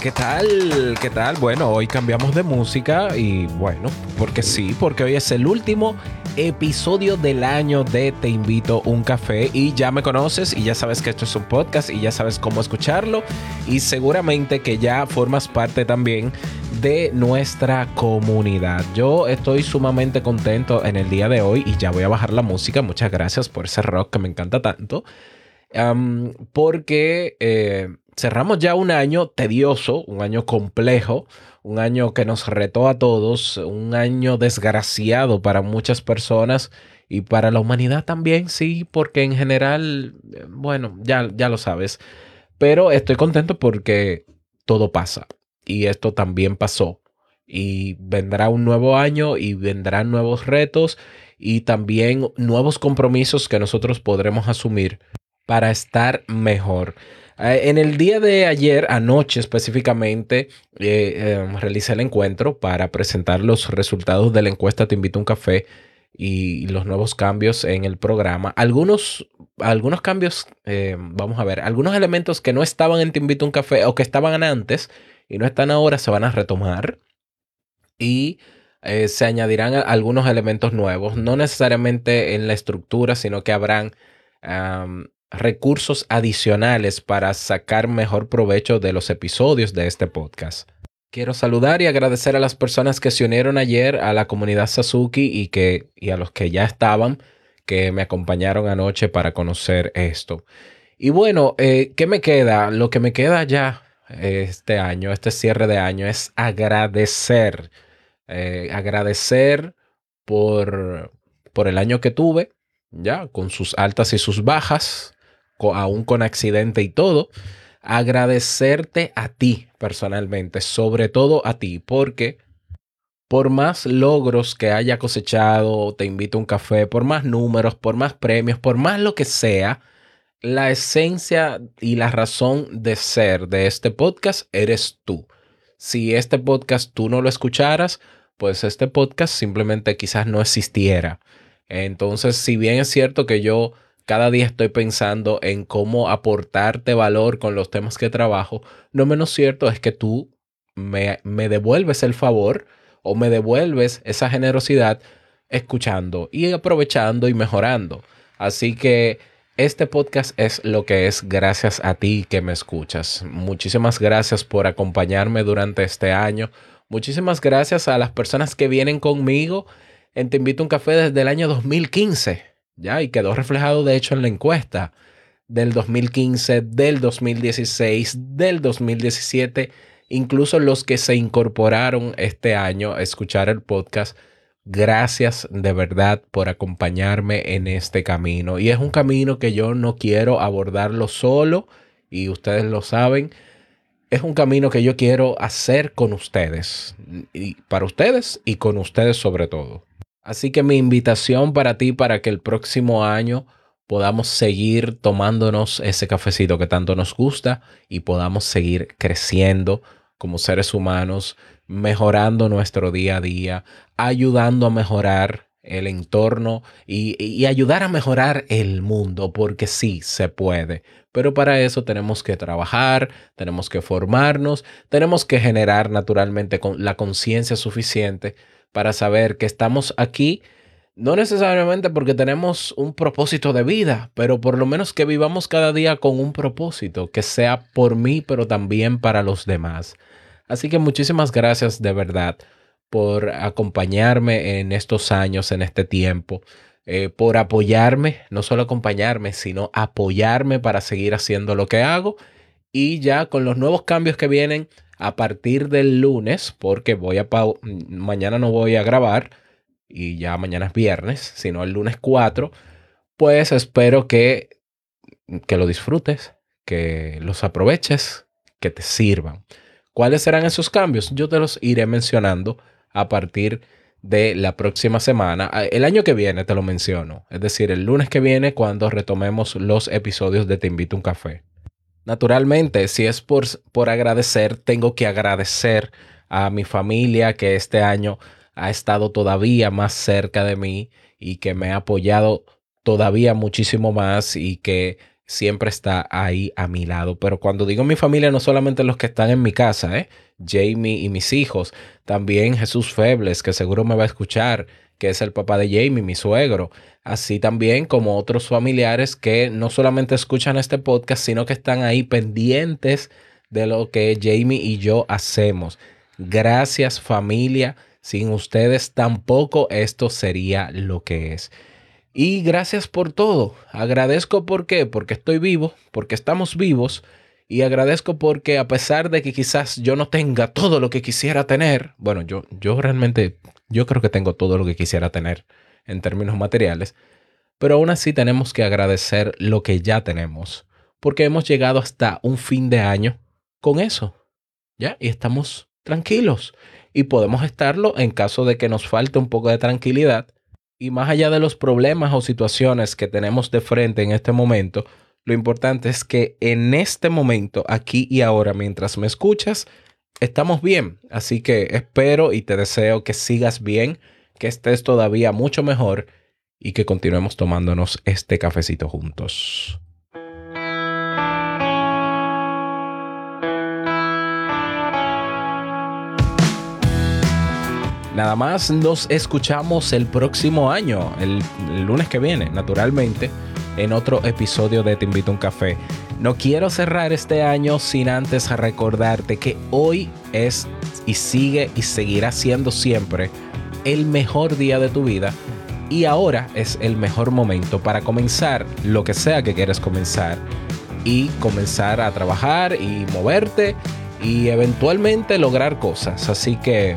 ¿qué tal? ¿Qué tal? Bueno, hoy cambiamos de música y bueno, porque sí, porque hoy es el último episodio del año de Te invito un café y ya me conoces y ya sabes que esto es un podcast y ya sabes cómo escucharlo y seguramente que ya formas parte también de nuestra comunidad. Yo estoy sumamente contento en el día de hoy y ya voy a bajar la música. Muchas gracias por ese rock que me encanta tanto. porque eh, cerramos ya un año tedioso, un año complejo, un año que nos retó a todos, un año desgraciado para muchas personas y para la humanidad también, sí, porque en general, eh, bueno, ya, ya lo sabes, pero estoy contento porque todo pasa y esto también pasó y vendrá un nuevo año y vendrán nuevos retos y también nuevos compromisos que nosotros podremos asumir para estar mejor. Eh, en el día de ayer, anoche específicamente, eh, em, realicé el encuentro para presentar los resultados de la encuesta Te invito a un café y los nuevos cambios en el programa. Algunos, algunos cambios, em, vamos a ver, algunos elementos que no estaban en Te invito a un café o que estaban antes y no están ahora se van a retomar y eh, se añadirán algunos elementos nuevos, no necesariamente en la estructura, sino que habrán recursos adicionales para sacar mejor provecho de los episodios de este podcast. Quiero saludar y agradecer a las personas que se unieron ayer a la comunidad Sasuki y, que, y a los que ya estaban, que me acompañaron anoche para conocer esto. Y bueno, eh, ¿qué me queda? Lo que me queda ya este año, este cierre de año, es agradecer. Eh, agradecer por, por el año que tuve, ya, con sus altas y sus bajas, aún con accidente y todo, agradecerte a ti personalmente, sobre todo a ti, porque por más logros que haya cosechado, te invito a un café, por más números, por más premios, por más lo que sea, la esencia y la razón de ser de este podcast eres tú. Si este podcast tú no lo escucharas, pues este podcast simplemente quizás no existiera. Entonces, si bien es cierto que yo cada día estoy pensando en cómo aportarte valor con los temas que trabajo, no menos cierto es que tú me, me devuelves el favor o me devuelves esa generosidad escuchando y aprovechando y mejorando. Así que este podcast es lo que es gracias a ti que me escuchas. Muchísimas gracias por acompañarme durante este año. Muchísimas gracias a las personas que vienen conmigo en Te invito a un café desde el año 2015. ¿Ya? Y quedó reflejado de hecho en la encuesta del 2015, del 2016, del 2017, incluso los que se incorporaron este año a escuchar el podcast. Gracias de verdad por acompañarme en este camino. Y es un camino que yo no quiero abordarlo solo, y ustedes lo saben. Es un camino que yo quiero hacer con ustedes, y para ustedes y con ustedes sobre todo. Así que mi invitación para ti para que el próximo año podamos seguir tomándonos ese cafecito que tanto nos gusta y podamos seguir creciendo como seres humanos, mejorando nuestro día a día, ayudando a mejorar el entorno y, y, ayudar a mejorar el mundo, porque sí se puede. Pero para eso tenemos que trabajar, tenemos que formarnos, tenemos que generar naturalmente la conciencia suficiente para saber que estamos aquí, no necesariamente porque tenemos un propósito de vida, pero por lo menos que vivamos cada día con un propósito, que sea por mí, pero también para los demás. Así que muchísimas gracias de verdad por acompañarme en estos años, en este tiempo, eh, por apoyarme, no solo acompañarme, sino apoyarme para seguir haciendo lo que hago. Y ya con los nuevos cambios que vienen, a partir del lunes, porque voy a mañana no voy a grabar, y ya mañana es viernes, sino el lunes 4, pues espero que, que lo disfrutes, que los aproveches, que te sirvan. ¿Cuáles serán esos cambios? Yo te los iré mencionando a partir de la próxima semana. Ah, el año que viene te lo menciono. Es decir, el lunes que viene cuando retomemos los episodios de Te invito a un café. Naturalmente, si es por, por agradecer, tengo que agradecer a mi familia que este año ha estado todavía más cerca de mí y que me ha apoyado todavía muchísimo más y que siempre está ahí a mi lado. Pero cuando digo mi familia, no solamente los que están en mi casa, ¿eh? Jamie y mis hijos, también Jesús Febles, que seguro me va a escuchar, que es el papá de Jamie, mi suegro, así también como otros familiares que no solamente escuchan este podcast, sino que están ahí pendientes de lo que Jamie y yo hacemos. Gracias familia sin ustedes tampoco esto sería lo que es. Y gracias por todo. Agradezco por qué, porque estoy vivo, porque estamos vivos. Y agradezco porque a pesar de que quizás yo no tenga todo lo que quisiera tener, bueno, yo, yo realmente, yo creo que tengo todo lo que quisiera tener en términos materiales, pero aún así tenemos que agradecer lo que ya tenemos, porque hemos llegado hasta un fin de año con eso, ¿ya? Y estamos tranquilos y podemos estarlo en caso de que nos falte un poco de tranquilidad. Y más allá de los problemas o situaciones que tenemos de frente en este momento, lo importante es que en este momento, aquí y ahora, mientras me escuchas, estamos bien. Así que espero y te deseo que sigas bien, que estés todavía mucho mejor y que continuemos tomándonos este cafecito juntos. Nada más nos escuchamos el próximo año, el, lunes que viene, naturalmente, en otro episodio de Te invito a un café. No quiero cerrar este año sin antes recordarte que hoy es y sigue y seguirá siendo siempre el mejor día de tu vida y ahora es el mejor momento para comenzar lo que sea que quieras comenzar y comenzar a trabajar y moverte y eventualmente lograr cosas. Así que